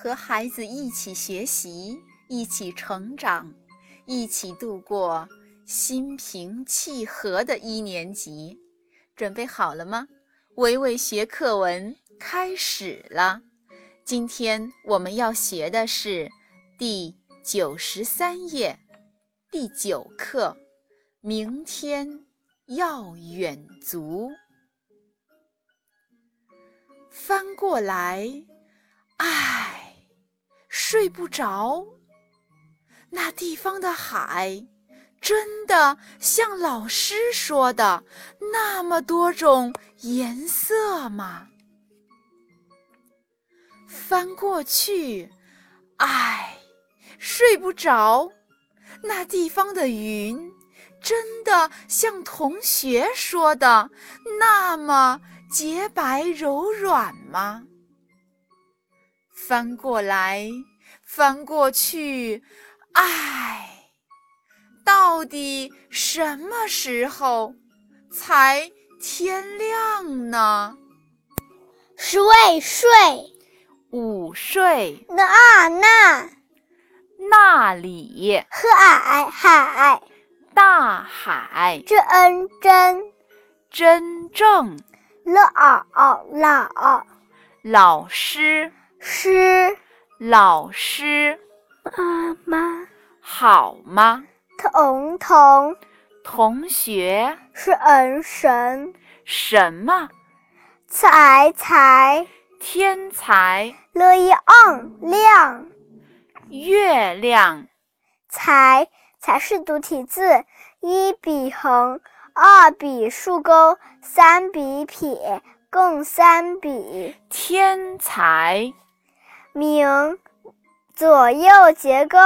和孩子一起学习，一起成长，一起度过心平气和的一年级。准备好了吗？维维学课文开始了。今天我们要学的是第九十三页第九课。明天要远足。翻过来，唉，睡不着。那地方的海，真的像老师说的那么多种颜色吗？翻过去，唉，睡不着。那地方的云。真的像同学说的那么洁白柔软吗？翻过来，翻过去，唉，到底什么时候才天亮呢？睡睡，午睡。那啊那，那里。海海。大海，真真，真正，老老，老师，师，老师，妈妈，好吗？彤彤，同学，神神，什么？才才，天才，亮亮，月亮，才。才是独体字，一笔横，二笔竖钩，三笔撇，共三笔。天才，明，左右结构，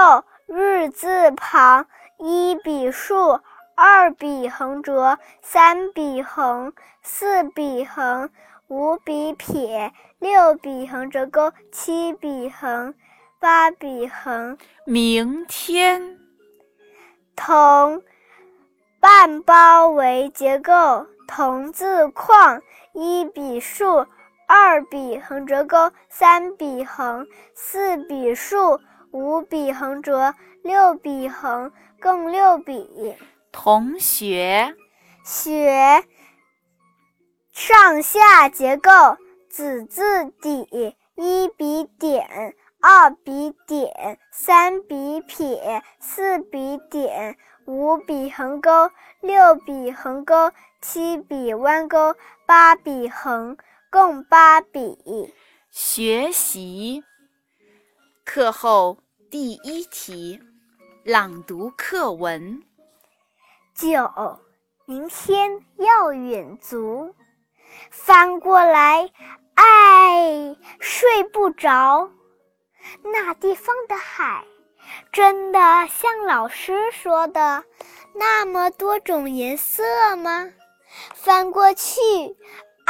日字旁，一笔竖，二笔横折，三笔横，四笔横，五笔撇，六笔横折钩，七笔横，八笔横。明天。同，半包围结构，同字框，一笔竖，二笔横折钩，三笔横，四笔竖，五笔横折，六笔横，共六笔。同学，学，上下结构，子字底，一笔点。二笔点，三笔撇，四笔点，五笔横钩，六笔横钩，七笔弯钩，八笔横，共八笔。学习课后第一题，朗读课文。九，明天要远足。翻过来，哎，睡不着。那地方的海，真的像老师说的那么多种颜色吗？翻过去，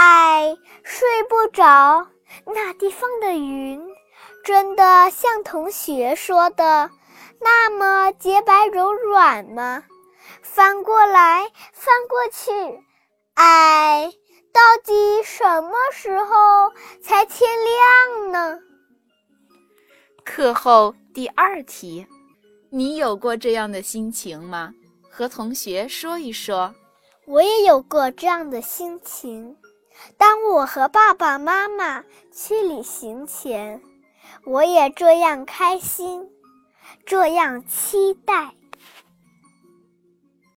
唉，睡不着。那地方的云，真的像同学说的那么洁白柔软吗？翻过来，翻过去，唉，到底什么时候才天亮呢？课后第二题，你有过这样的心情吗？和同学说一说。我也有过这样的心情。当我和爸爸妈妈去旅行前，我也这样开心，这样期待。